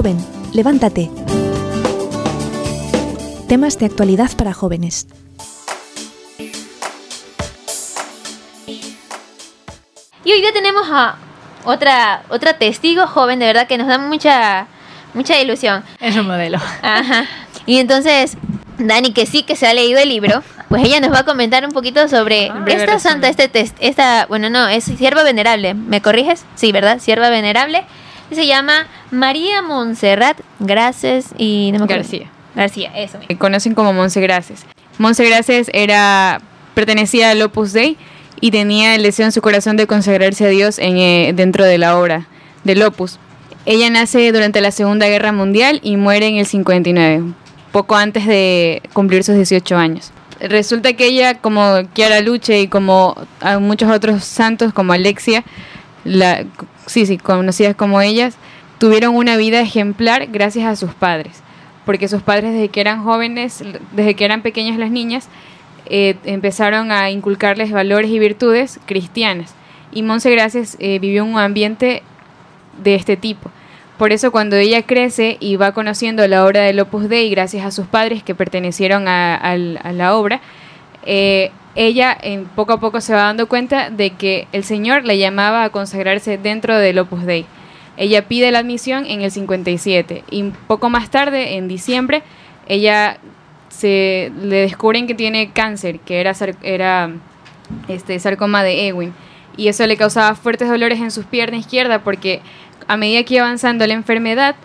Joven, levántate. Temas de actualidad para jóvenes. Y hoy día tenemos a otra, otra testigo joven, de verdad que nos da mucha, mucha ilusión. Es un modelo. Ajá. Y entonces, Dani, que sí que se ha leído el libro, pues ella nos va a comentar un poquito sobre Ah, esta santa, este test, esta, bueno, no, es sierva venerable, ¿me corriges? Sí, ¿verdad? Sierva venerable. Y se llama María Montserrat Gracias y no me acuerdo. García. García, eso. mismo. Conocen como Monse Gracias. Monse Gracias era, pertenecía al Opus Dei y tenía el deseo en su corazón de consagrarse a Dios en, eh, dentro de la obra del Opus. Ella nace durante la Segunda Guerra Mundial y muere en el 59, poco antes de cumplir sus 18 años. Resulta que ella, como Chiara Luce y como a muchos otros santos como Alexia, la, sí, sí, conocidas como ellas, tuvieron una vida ejemplar gracias a sus padres, porque sus padres desde que eran jóvenes, desde que eran pequeñas las niñas, eh, empezaron a inculcarles valores y virtudes cristianas. Y Monse Gracias eh, vivió un ambiente de este tipo. Por eso cuando ella crece y va conociendo la obra del Opus Dei gracias a sus padres que pertenecieron a, la obra, eh, ella en poco a poco se va dando cuenta de que el Señor le llamaba a consagrarse dentro del Opus Dei. Ella pide la admisión en el 57 y poco más tarde, en diciembre, ella se le descubren que tiene cáncer, que era, era este sarcoma de Ewing y eso le causaba fuertes dolores en sus piernas izquierda porque a medida que iba avanzando la enfermedad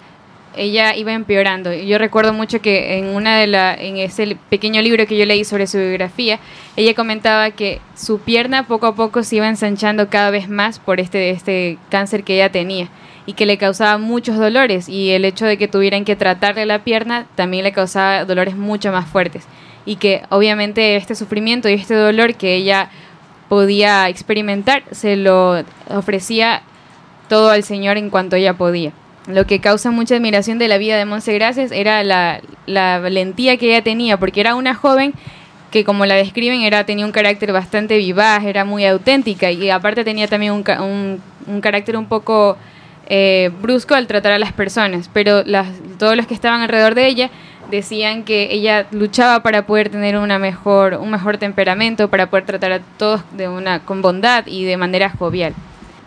ella iba empeorando. Yo recuerdo mucho que en una de la en ese pequeño libro que yo leí sobre su biografía, ella comentaba que su pierna poco a poco se iba ensanchando cada vez más por este este cáncer que ella tenía y que le causaba muchos dolores y el hecho de que tuvieran que tratarle la pierna también le causaba dolores mucho más fuertes y que obviamente este sufrimiento y este dolor que ella podía experimentar se lo ofrecía todo al Señor en cuanto ella podía. Lo que causa mucha admiración de la vida de Monse Gracias era la, valentía que ella tenía, porque era una joven que como la describen era tenía un carácter bastante vivaz, era muy auténtica y aparte tenía también un, un, un carácter un poco eh, brusco al tratar a las personas, pero las, todos los que estaban alrededor de ella decían que ella luchaba para poder tener una mejor, un mejor temperamento, para poder tratar a todos de una, con bondad y de manera jovial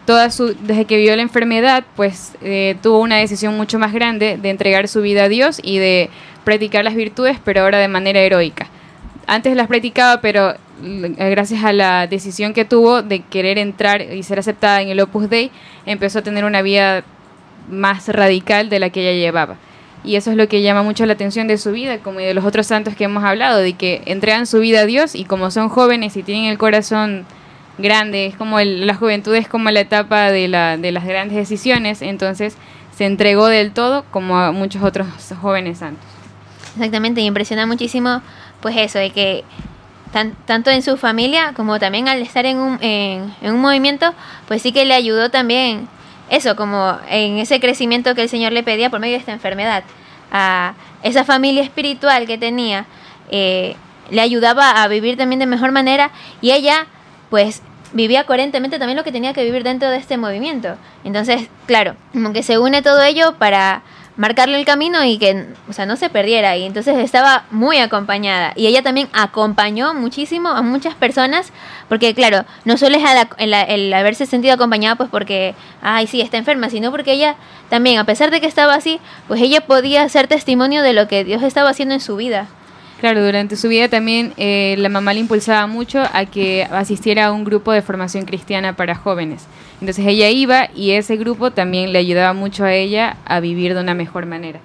toda su, desde que vio la enfermedad, pues eh, tuvo una decisión mucho más grande de entregar su vida a Dios y de practicar las virtudes, pero ahora de manera heroica. Antes las practicaba, pero l- gracias a la decisión que tuvo de querer entrar y ser aceptada en el Opus Dei, empezó a tener una vida más radical de la que ella llevaba. Y eso es lo que llama mucho la atención de su vida, como de los otros santos que hemos hablado, de que entregan su vida a Dios y como son jóvenes y tienen el corazón grande, es como el- la juventud es como la etapa de, la, de las grandes decisiones, entonces se entregó del todo como a muchos otros jóvenes santos. Exactamente, y impresiona muchísimo, pues eso, de que tan- tanto en su familia como también al estar en un, en, un movimiento, pues sí que le ayudó también eso, como en ese crecimiento que el Señor le pedía por medio de esta enfermedad, a esa familia espiritual que tenía, eh, le ayudaba a vivir también de mejor manera y ella, pues vivía coherentemente también lo que tenía que vivir dentro de este movimiento. Entonces, claro, como que se une todo ello para marcarle el camino y que, o sea, no se perdiera. Y entonces estaba muy acompañada. Y ella también acompañó muchísimo a muchas personas, porque claro, no solo es el, el haberse sentido acompañada pues porque, ay, sí, está enferma, sino porque ella también, a pesar de que estaba así, pues ella podía ser testimonio de lo que Dios estaba haciendo en su vida. Claro, durante su vida también eh, la mamá le impulsaba mucho a que asistiera a un grupo de formación cristiana para jóvenes. Entonces ella iba y ese grupo también le ayudaba mucho a ella a vivir de una mejor manera.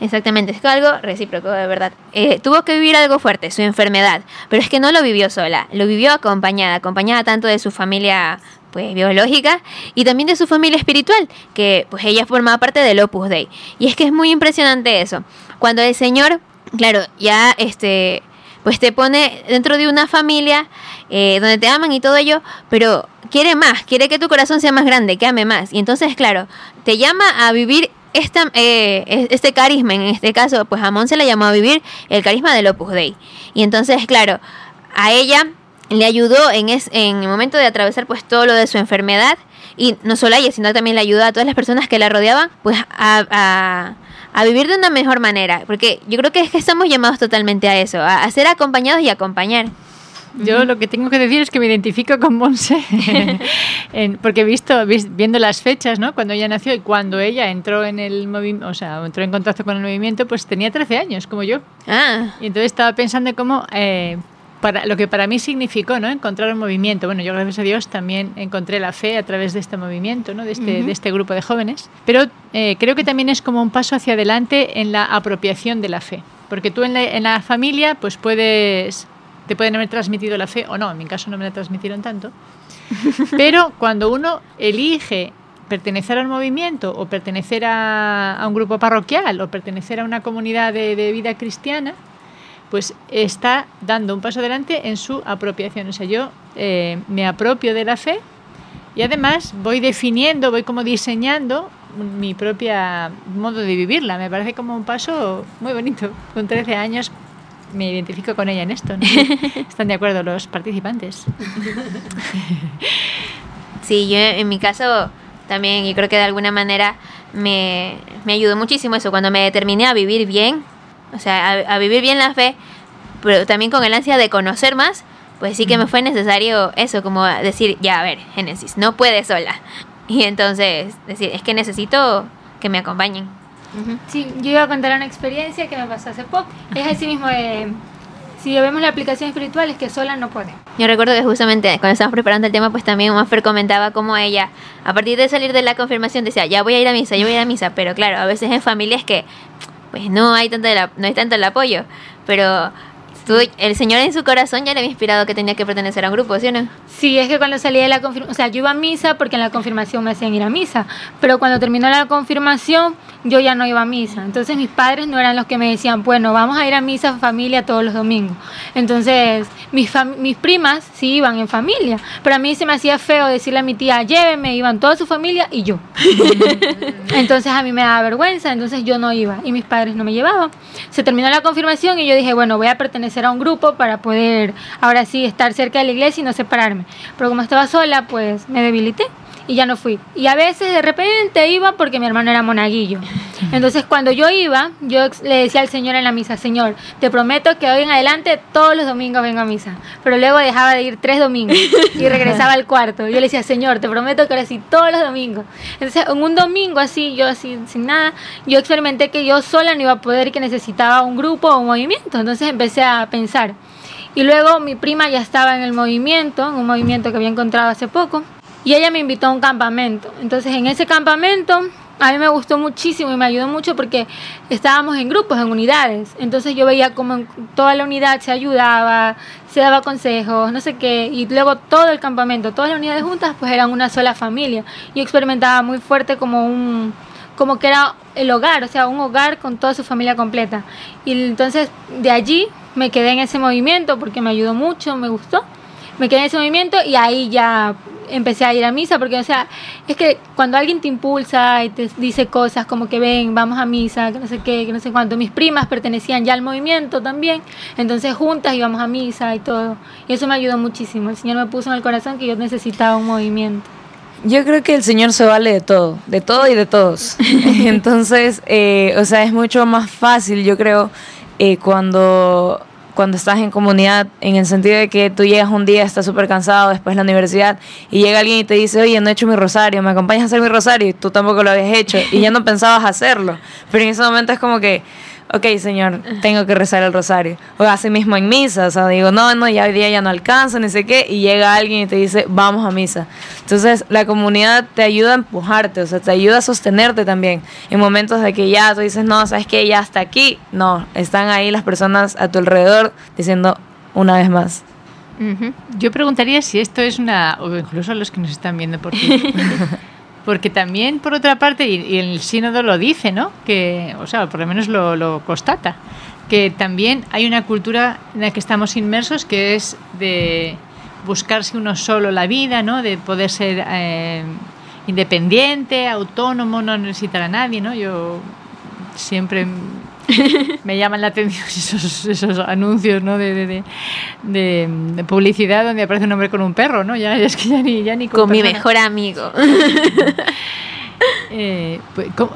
Exactamente, es algo recíproco, de verdad. Eh, tuvo que vivir algo fuerte, su enfermedad, pero es que no lo vivió sola, lo vivió acompañada, acompañada tanto de su familia pues biológica y también de su familia espiritual, que pues ella formaba parte del Opus Dei. Y es que es muy impresionante eso. Cuando el Señor, claro, ya este pues te pone dentro de una familia eh, donde te aman y todo ello, pero quiere más, quiere que tu corazón sea más grande, que ame más. Y entonces, claro, te llama a vivir esta, eh, es- este carisma, en este caso, pues a Mon se le llamó a vivir el carisma del Opus Dei. Y entonces, claro, a ella le ayudó en, es, en el momento de atravesar pues todo lo de su enfermedad y no solo a ella, sino también le ayudó a todas las personas que la rodeaban, pues a, a, vivir de una mejor manera, porque yo creo que es que estamos llamados totalmente a eso, a, ser acompañados y acompañar. Yo lo que tengo que decir es que me identifico con Monse, porque he visto, viendo las fechas, ¿no? Cuando ella nació y cuando ella entró en el movimiento, o sea, entró en contacto con el movimiento, pues tenía 13 años, como yo. Ah. Y entonces estaba pensando cómo eh, para, lo que para mí significó ¿no? encontrar un movimiento. Bueno, yo gracias a Dios también encontré la fe a través de este movimiento, ¿no? de, este, de este grupo de jóvenes, pero eh, creo que también es como un paso hacia adelante en la apropiación de la fe, porque tú en la, en la familia pues puedes, te pueden haber transmitido la fe o no, en mi caso no me la transmitieron tanto, pero cuando uno elige pertenecer al movimiento o pertenecer a, a, un grupo parroquial o pertenecer a una comunidad de, de vida cristiana, pues está dando un paso adelante en su apropiación. O sea, yo eh, me apropio de la fe y además voy definiendo, voy como diseñando mi propia modo de vivirla. Me parece como un paso muy bonito. Con 13 años me identifico con ella en esto. ¿Están de acuerdo los participantes? Sí, yo en mi caso también, y creo que de alguna manera me, me ayudó muchísimo eso, cuando me determiné a vivir bien, o sea, a, vivir bien la fe, pero también con el ansia de conocer más, pues sí que me fue necesario eso, como decir, ya, a ver, Génesis, no puede sola. Y entonces, decir, es que necesito que me acompañen. Sí, yo iba a contar una experiencia que me pasó hace poco. Es así mismo, eh, si vemos la aplicación espiritual, es que sola no puede. Yo recuerdo que justamente cuando estábamos preparando el tema, pues también Maffer comentaba cómo ella, a partir de salir de la confirmación, decía, ya voy a ir a misa, yo voy a ir a misa, pero claro, a veces en familias que pues no hay tanto, no hay tanto el apoyo, pero el Señor en su corazón ya le había inspirado que tenía que pertenecer a un grupo, ¿sí o no? Sí, es que cuando salí de la confirmación, o sea, yo iba a misa porque en la confirmación me hacían ir a misa, pero cuando terminó la confirmación yo ya no iba a misa. Entonces mis padres no eran los que me decían, bueno, vamos a ir a misa familia todos los domingos. Entonces mis, mis primas sí iban en familia, pero a mí se me hacía feo decirle a mi tía, lléveme, iban toda su familia y yo. entonces a mí me daba vergüenza, entonces yo no iba y mis padres no me llevaban. Se terminó la confirmación y yo dije, bueno, voy a pertenecer era un grupo para poder ahora sí estar cerca de la iglesia y no separarme. Pero como estaba sola, pues me debilité y ya no fui. Y a veces de repente iba porque mi hermano era monaguillo. Entonces cuando yo iba, yo le decía al Señor en la misa, Señor, te prometo que hoy en adelante todos los domingos vengo a misa. Pero luego dejaba de ir tres domingos y regresaba al cuarto. Yo le decía, Señor, te prometo que ahora sí todos los domingos. Entonces en un domingo así, yo así sin nada, yo experimenté que yo sola no iba a poder y que necesitaba un grupo o un movimiento. Entonces empecé a pensar. Y luego mi prima ya estaba en el movimiento, en un movimiento que había encontrado hace poco y ella me invitó a un campamento. Entonces en ese campamento a mí me gustó muchísimo y me ayudó mucho porque estábamos en grupos, en unidades. Entonces yo veía como toda la unidad se ayudaba, se daba consejos, no sé qué. Y luego todo el campamento, todas las unidades juntas, pues eran una sola familia. Y experimentaba muy fuerte como un como que era el hogar, o sea, un hogar con toda su familia completa. Y entonces de allí me quedé en ese movimiento porque me ayudó mucho, me gustó. Me quedé en ese movimiento y ahí ya empecé a ir a misa, porque, o sea, es que cuando alguien te impulsa y te dice cosas como que ven, vamos a misa, que no sé qué, que no sé cuánto, mis primas pertenecían ya al movimiento también, entonces juntas íbamos a misa y todo, y eso me ayudó muchísimo, el Señor me puso en el corazón que yo necesitaba un movimiento. Yo creo que el Señor se vale de todo, de todo y de todos. Entonces, eh, o sea, es mucho más fácil, yo creo, eh, cuando cuando estás en comunidad, en el sentido de que tú llegas un día, estás súper cansado, después de la universidad, y llega alguien y te dice, oye, no he hecho mi rosario, ¿me acompañas a hacer mi rosario? Y tú tampoco lo habías hecho, y ya no pensabas hacerlo. Pero en ese momento es como que, ok, Señor, tengo que rezar el rosario. O así mismo en misa, o sea, digo, no, no, ya hoy día ya no alcanza, ni sé qué, y llega alguien y te dice, vamos a misa. Entonces, la comunidad te ayuda a empujarte, o sea, te ayuda a sostenerte también. En momentos de que ya tú dices, no, sabes que ya hasta aquí, no, están ahí las personas a tu alrededor diciendo una vez más. Yo preguntaría si esto es una, o incluso los que nos están viendo por ti. Porque también, por otra parte, y, el sínodo lo dice, ¿no? Que, o sea, por lo menos lo, lo, constata, que también hay una cultura en la que estamos inmersos que es de buscarse uno solo la vida, ¿no? De poder ser eh, independiente, autónomo, no necesitar a nadie, ¿no? Yo siempre me llaman la atención esos, esos anuncios ¿no? de, de, de, de, publicidad donde aparece un hombre con un perro, ¿no? Ya, es que ya ni, ya ni con mi mejor amigo. eh, pues, ¿cómo,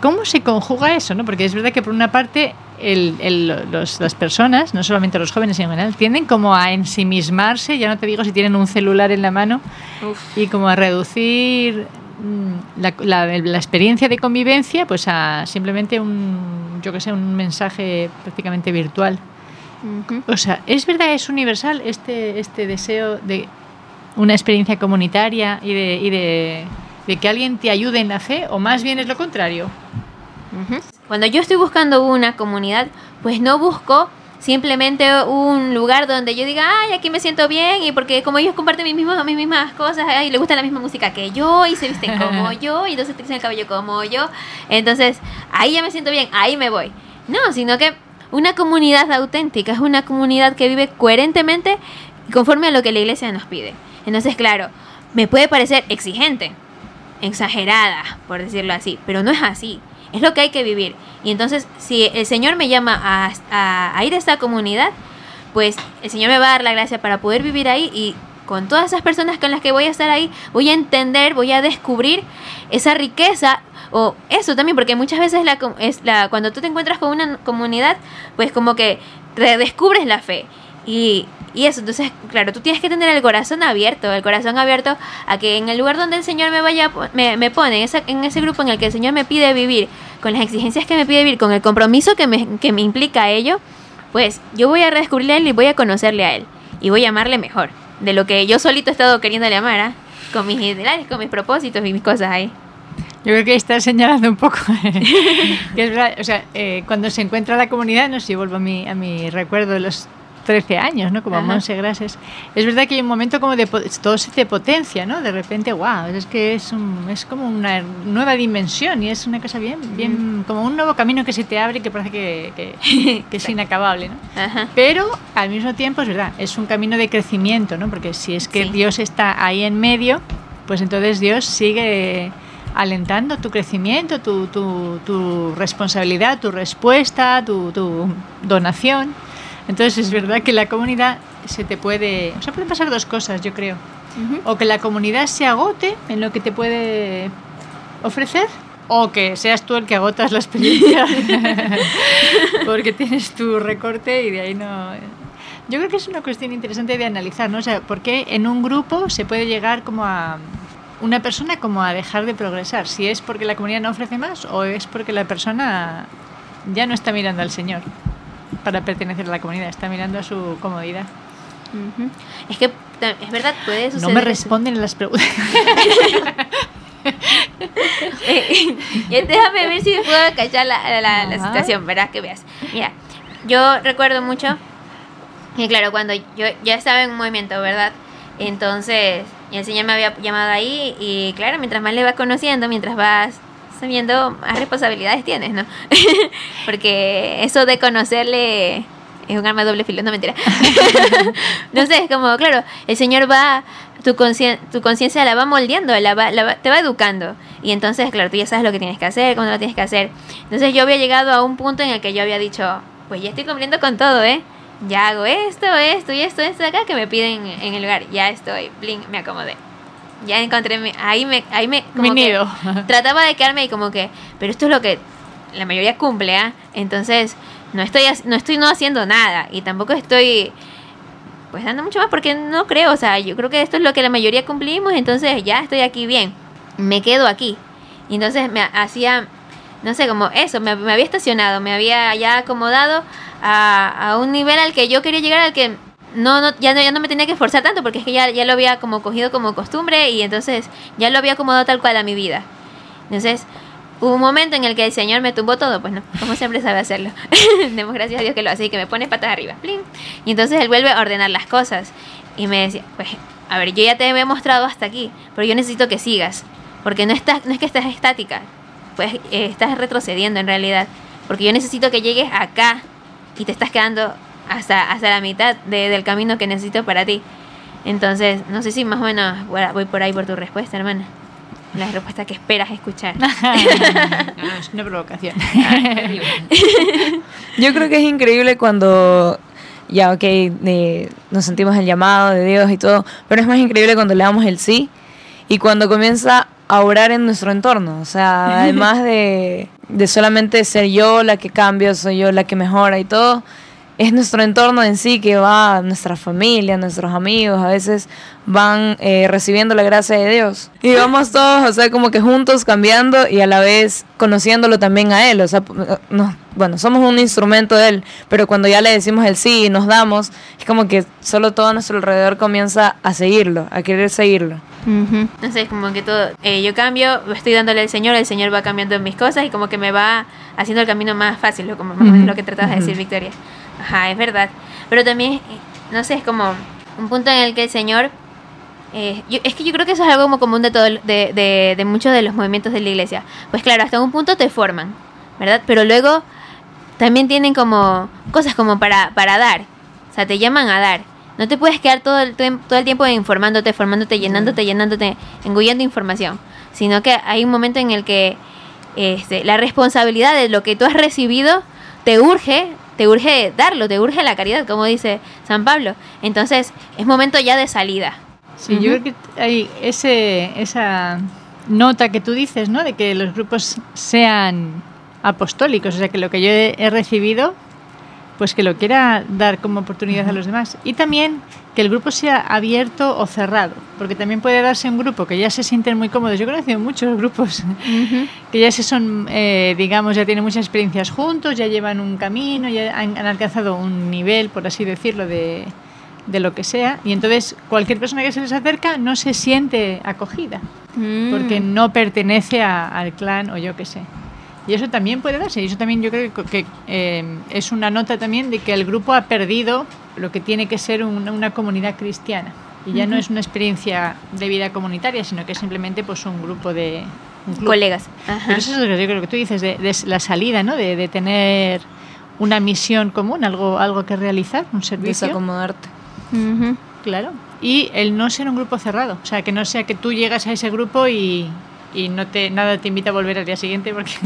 ¿cómo, se conjuga eso? ¿no? Porque es verdad que por una parte el, el, los, las personas, no solamente los jóvenes en general, tienden como a ensimismarse, ya no te digo si tienen un celular en la mano, Uf. y como a reducir mm, la, la, la, experiencia de convivencia pues a simplemente un, yo que sé, un mensaje prácticamente virtual. Uh -huh. O sea, ¿es verdad, es universal este, este deseo de una experiencia comunitaria y de, y de, de que alguien te ayude en la fe o más bien es lo contrario? Uh -huh. Cuando yo estoy buscando una comunidad, pues no busco simplemente un lugar donde yo diga, ay, aquí me siento bien, y porque como ellos comparten mis, mismos, mis mismas cosas, y les gusta la misma música que yo, y se visten como yo, y entonces te el cabello como yo, entonces ahí ya me siento bien, ahí me voy. No, sino que una comunidad auténtica es una comunidad que vive coherentemente conforme a lo que la iglesia nos pide. Entonces, claro, me puede parecer exigente, exagerada, por decirlo así, pero no es así. Es lo que hay que vivir. Y entonces, si el Señor me llama a, a, ir a esta comunidad, pues el Señor me va a dar la gracia para poder vivir ahí y con todas esas personas con las que voy a estar ahí, voy a entender, voy a descubrir esa riqueza o eso también, porque muchas veces la, es la, cuando tú te encuentras con una comunidad, pues como que redescubres la fe. Y, y eso, entonces, claro, tú tienes que tener el corazón abierto, el corazón abierto a que en el lugar donde el Señor me vaya, me, me pone, en, esa, en ese grupo en el que el Señor me pide vivir, con las exigencias que me pide vivir, con el compromiso que me, que me implica ello, pues yo voy a redescubrirle a Él y voy a conocerle a Él. Y voy a amarle mejor, de lo que yo solito he estado queriéndole amar, ¿eh? con mis ideales, con mis propósitos y mis cosas ahí. Yo creo que está señalando un poco o sea, eh, cuando se encuentra la comunidad, no sé si vuelvo a mi, a mi recuerdo de los 13 años, ¿no? Como Ajá. Monse Grases. Es verdad que hay un momento como de todo se te potencia, ¿no? De repente, wow, es que es, un, es como una nueva dimensión y es una cosa bien, bien, como un nuevo camino que se te abre y que parece que, que, que es inacabable, ¿no? Ajá. Pero al mismo tiempo, es verdad, es un camino de crecimiento, ¿no? Porque si es que sí. Dios está ahí en medio, pues entonces Dios sigue alentando tu crecimiento, tu, tu, tu responsabilidad, tu respuesta, tu, tu donación. Entonces es verdad que la comunidad se te puede, o sea, pueden pasar dos cosas, yo creo. Uh -huh. O que la comunidad se agote en lo que te puede ofrecer, o que seas tú el que agotas la experiencia, porque tienes tu recorte y de ahí no. Yo creo que es una cuestión interesante de analizar, ¿no? O sea, porque en un grupo se puede llegar como a una persona como a dejar de progresar, si es porque la comunidad no ofrece más o es porque la persona ya no está mirando al Señor para pertenecer a la comunidad, está mirando a su comodidad. Uh -huh. Es que es verdad, puede suceder. No me responden eso. las preguntas. eh, déjame ver si puedo cachar la, la, la situación, ¿verdad? Que veas. Mira, yo recuerdo mucho que, claro, cuando yo ya estaba en un movimiento, ¿verdad? Entonces, el Señor me había llamado ahí y, claro, mientras más le vas conociendo, mientras vas sabiendo, más responsabilidades tienes, ¿no? Porque eso de conocerle es un arma de doble filo, no mentira. no sé, como, claro, el Señor va, tu conciencia la va moldeando, la va, la va, te va educando. Y entonces, claro, tú ya sabes lo que tienes que hacer, cuándo lo tienes que hacer. Entonces yo había llegado a un punto en el que yo había dicho, pues ya estoy cumpliendo con todo, ¿eh? Ya hago esto, esto y esto, esto de acá que me piden en el lugar. Ya estoy, bling, me acomodé ya encontré mi, ahí me ahí me como que trataba de quedarme y como que pero esto es lo que la mayoría cumple ¿eh? entonces no estoy no estoy no haciendo nada y tampoco estoy pues dando mucho más porque no creo o sea yo creo que esto es lo que la mayoría cumplimos entonces ya estoy aquí bien me quedo aquí y entonces me hacía no sé como eso me, me había estacionado me había ya acomodado a, a un nivel al que yo quería llegar al que no, no, ya no, ya no me tenía que esforzar tanto porque es que ya, ya lo había como cogido como costumbre y entonces ya lo había acomodado tal cual a mi vida. Entonces, hubo un momento en el que el Señor me tumbó todo, pues no, como siempre sabe hacerlo. Demos gracias a Dios que lo hace y que me pone patas arriba. Y entonces Él vuelve a ordenar las cosas. Y me decía, pues, a ver, yo ya te he mostrado hasta aquí, pero yo necesito que sigas. Porque no, estás, no es que estés estática, pues eh, estás retrocediendo en realidad. Porque yo necesito que llegues acá y te estás quedando hasta, hasta la mitad de, del camino que necesito para ti. Entonces, no sé si más o menos voy por ahí por tu respuesta, hermana. la respuesta que esperas escuchar. No, es una provocación. Yo creo que es increíble cuando ya, ok, eh, nos sentimos el llamado de Dios y todo, pero es más increíble cuando le damos el sí y cuando comienza a orar en nuestro entorno. O sea, además de, de solamente ser yo la que cambio, soy yo la que mejora y todo, es nuestro entorno en sí que va, nuestra familia, nuestros amigos, a veces van eh, recibiendo la gracia de Dios. Y vamos todos, o sea, como que juntos cambiando y a la vez conociéndolo también a Él. O sea, no, bueno, somos un instrumento de Él, pero cuando ya le decimos el sí y nos damos, es como que solo todo a nuestro alrededor comienza a seguirlo, a querer seguirlo. Entonces, como que todo, eh, yo cambio, estoy dándole al Señor, el Señor va cambiando mis cosas y como que me va haciendo el camino más fácil, lo, como, lo que tratabas de decir, Victoria. Ajá, es verdad. Pero también, eh, no sé, es como un punto en el que el Señor... Eh, es que yo creo que eso es algo como común de, todo, de, de, de muchos de los movimientos de la iglesia. Pues claro, hasta un punto te forman, ¿verdad? Pero luego también tienen como cosas como para, para dar. O sea, te llaman a dar. No te puedes quedar todo el, todo el tiempo informándote, formándote, llenándote, llenándote, engullendo información. Sino que hay un momento en el que este, la responsabilidad de lo que tú has recibido te urge te urge darlo, te urge la caridad, como dice San Pablo. Entonces, es momento ya de salida. Sí, yo creo que hay ese, esa nota que tú dices, ¿no? De que los grupos sean apostólicos, o sea, que lo que yo he recibido pues que lo quiera dar como oportunidad a los demás. Y también que el grupo sea abierto o cerrado, porque también puede darse un grupo que ya se sienten muy cómodos. Yo he conocido muchos grupos que ya se son, eh, digamos, ya tienen muchas experiencias juntos, ya llevan un camino, ya han, alcanzado un nivel, por así decirlo, de, de, lo que sea. Y entonces cualquier persona que se les acerca no se siente acogida, mm. porque no pertenece al clan o yo qué sé. Y eso también puede darse. Y eso también yo creo que, eh, es una nota también de que el grupo ha perdido lo que tiene que ser una, comunidad cristiana. Y ya no es una experiencia de vida comunitaria, sino que es simplemente pues un grupo de... Colegas. Pero eso es lo que yo creo que tú dices, de, la salida, ¿no? De, tener una misión común, algo, algo que realizar, un servicio. Desacomodarte. Claro. Y el no ser un grupo cerrado. O sea, que no sea que tú llegas a ese grupo y, y no te nada te invita a volver al día siguiente porque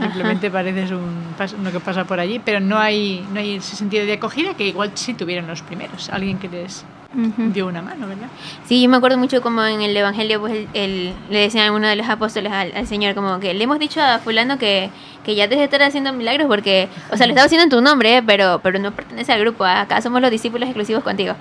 simplemente pareces un uno que pasa por allí, pero no hay no hay ese sentido de acogida que igual sí tuvieron los primeros, alguien que les dio una mano, ¿verdad? Sí, yo me acuerdo mucho como en el Evangelio pues el, le decían a uno de los apóstoles al, Señor como que le hemos dicho a fulano que, que ya de estar haciendo milagros porque, o sea, lo estaba haciendo en tu nombre, ¿eh? pero, pero no pertenece al grupo, acá somos los discípulos exclusivos contigo.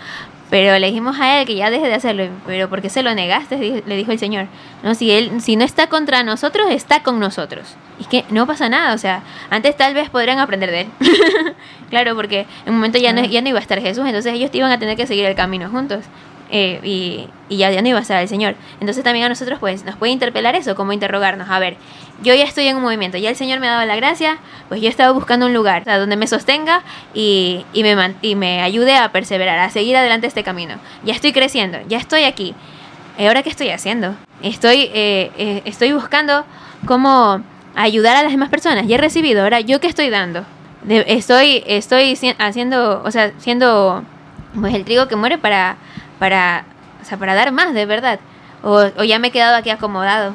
Pero le dijimos a él que ya deje de hacerlo, pero porque se lo negaste? Le dijo el Señor. No, si él si no está contra nosotros, está con nosotros. Y es que no pasa nada, o sea, antes tal vez podrían aprender de él. claro, porque en un momento ya no, ya no iba a estar Jesús, entonces ellos iban a tener que seguir el camino juntos. Eh, y, y, ya, ya no iba a estar el Señor. Entonces también a nosotros pues nos puede interpelar eso, como interrogarnos, a ver, yo ya estoy en un movimiento, ya el Señor me ha dado la gracia, pues yo he estado buscando un lugar donde me sostenga y, y, me, y me ayude a perseverar, a seguir adelante este camino. Ya estoy creciendo, ya estoy aquí. ¿Y ahora qué estoy haciendo? Estoy, eh, eh, estoy buscando cómo ayudar a las demás personas. Ya he recibido, ahora yo qué estoy dando. estoy, estoy haciendo, o sea, siendo pues el trigo que muere para para, o sea, para dar más, de verdad. O, o ya me he quedado aquí acomodado.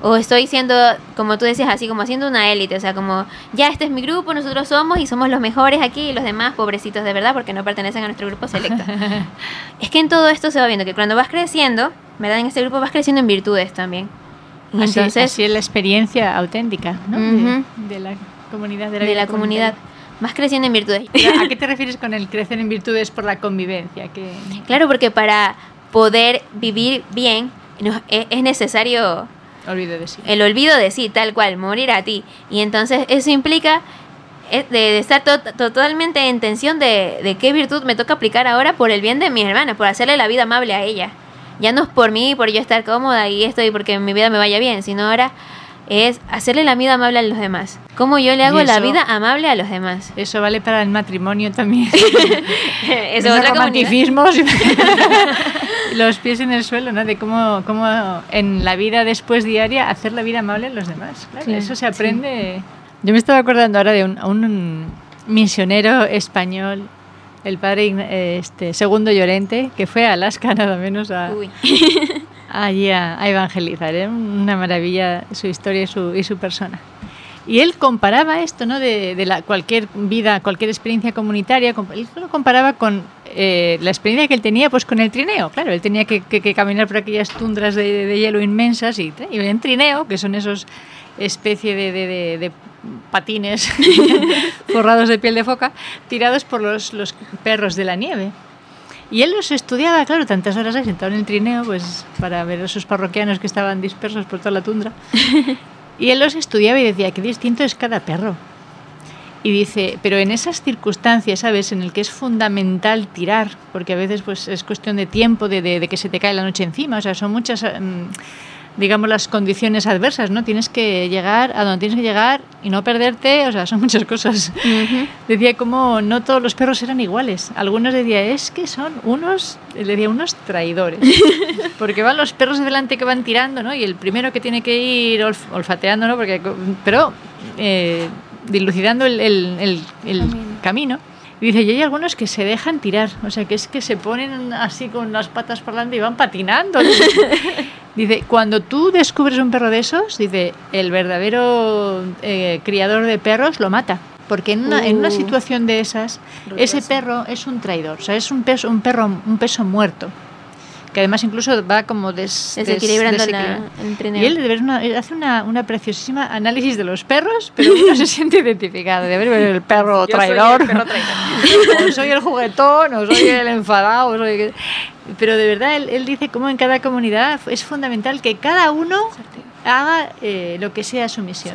O estoy siendo, como tú decías, así como haciendo una élite, o sea, como ya este es mi grupo, nosotros somos y somos los mejores aquí y los demás pobrecitos de verdad porque no pertenecen a nuestro grupo selecto. es que en todo esto se va viendo que cuando vas creciendo, ¿verdad? En este grupo vas creciendo en virtudes también. entonces, así es la experiencia auténtica ¿no? de, la comunidad. De la, comunidad más creciendo en virtudes. ¿A qué te refieres con el crecer en virtudes por la convivencia? Que... Claro, porque para poder vivir bien e, es necesario olvido de sí. el olvido de sí, tal cual, morir a ti. Y entonces eso implica eh, de, estar totalmente en tensión de, de, qué virtud me toca aplicar ahora por el bien de mis hermanas, por hacerle la vida amable a ella. Ya no es por mí, por yo estar cómoda y esto y porque mi vida me vaya bien, sino ahora es hacerle la vida amable a los demás. ¿Cómo yo le hago la vida amable a los demás? Eso vale para el matrimonio también. eso es romanticismos. los pies en el suelo, ¿no? De cómo, cómo en la vida después diaria hacer la vida amable a los demás. eso se aprende. Yo me estaba acordando ahora de un, un misionero español el padre este, Segundo Llorente, que fue a Alaska nada menos a, allí a, a evangelizar. Era una maravilla su historia y su, persona. Y él comparaba esto, ¿no? De, la, cualquier vida, cualquier experiencia comunitaria, él lo comparaba con eh, la experiencia que él tenía, pues con el trineo. Claro, él tenía que, caminar por aquellas tundras de, hielo inmensas y, y en trineo, que son esos especie de, patines forrados de piel de foca, tirados por los perros de la nieve. Y él los estudiaba, claro, tantas horas ahí sentado en el trineo, pues para ver a sus parroquianos que estaban dispersos por toda la tundra. Y él los estudiaba y decía, qué distinto es cada perro. Y dice, pero en esas circunstancias, ¿sabes? En el que es fundamental tirar, porque a veces pues es cuestión de tiempo, de, de- de que se te cae la noche encima, o sea, son muchas, mm, digamos, las condiciones adversas, ¿no? Tienes que llegar a donde tienes que llegar y no perderte, o sea, son muchas cosas. Decía como no todos los perros eran iguales. Algunos decía, es que son unos, le decía, unos traidores. Porque van los perros de delante que van tirando, ¿no? Y el primero que tiene que ir olf- olfateando, ¿no? Porque, pero eh, dilucidando el, el- el- el camino. Y dice, y hay algunos que se dejan tirar, o sea, que es que se ponen así con las patas por delante y van patinando. Dice, cuando tú descubres un perro de esos, dice, el verdadero eh, criador de perros lo mata. Porque en una, en una Uh. situación de esas, ese perro es un traidor, o sea, es un, peso, un perro un peso muerto. Que además incluso va como des, des- Desequilibrando la- desequilibra- el trineo. Y él de ver una- él hace una, una preciosísima análisis de los perros, pero uno se siente identificado. De ver el perro traidor. o soy el juguetón, o soy el enfadado. o soy- Pero de verdad, él, él dice cómo en cada comunidad es fundamental que cada uno haga eh, lo que sea su misión.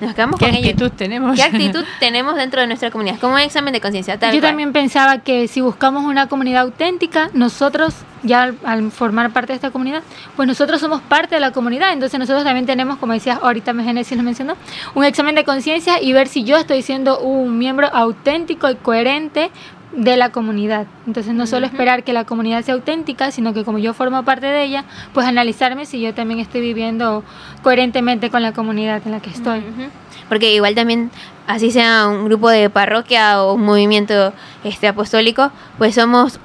Nos quedamos ¿Qué con ello. actitud tenemos? ¿Qué actitud tenemos dentro de nuestra comunidad? Como un examen de conciencia. Yo cual. también pensaba que si buscamos una comunidad auténtica, nosotros, ya al, al formar parte de esta comunidad, pues nosotros somos parte de la comunidad. Entonces nosotros también tenemos, como decías ahorita Genesis lo mencionó, un examen de conciencia y ver si yo estoy siendo un miembro auténtico y coherente de la comunidad. Entonces no solo esperar que la comunidad sea auténtica, sino que como yo formo parte de ella, pues analizarme si yo también estoy viviendo coherentemente con la comunidad en la que estoy. Porque igual también, así sea un grupo de parroquia o un movimiento este apostólico, pues somos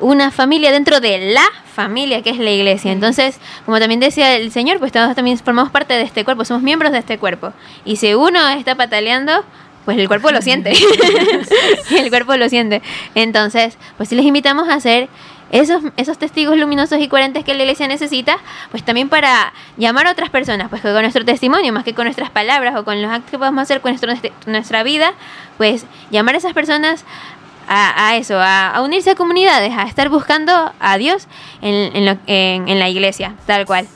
una familia dentro de la familia que es la iglesia. Entonces, como también decía el Señor, pues todos también formamos parte de este cuerpo, somos miembros de este cuerpo. Y si uno está pataleando, pues el cuerpo lo siente. el cuerpo lo siente. Entonces, pues sí les invitamos a hacer esos, esos testigos luminosos y coherentes que la iglesia necesita, pues también para llamar a otras personas, pues que con nuestro testimonio, más que con nuestras palabras o con los actos que podemos hacer con nuestro- nuestra vida, pues llamar a esas personas a, a eso, a, a unirse a comunidades, a estar buscando a Dios en, en lo- en- en la iglesia, tal cual.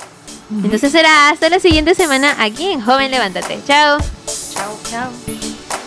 Entonces será hasta la siguiente semana aquí en Joven Levántate. Chao. Chao.